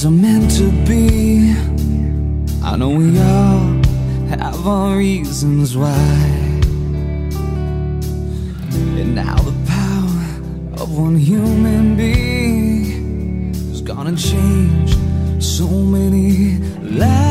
things are meant to be. I know we all have our reasons why. And now the power of one human being is gonna change so many lives.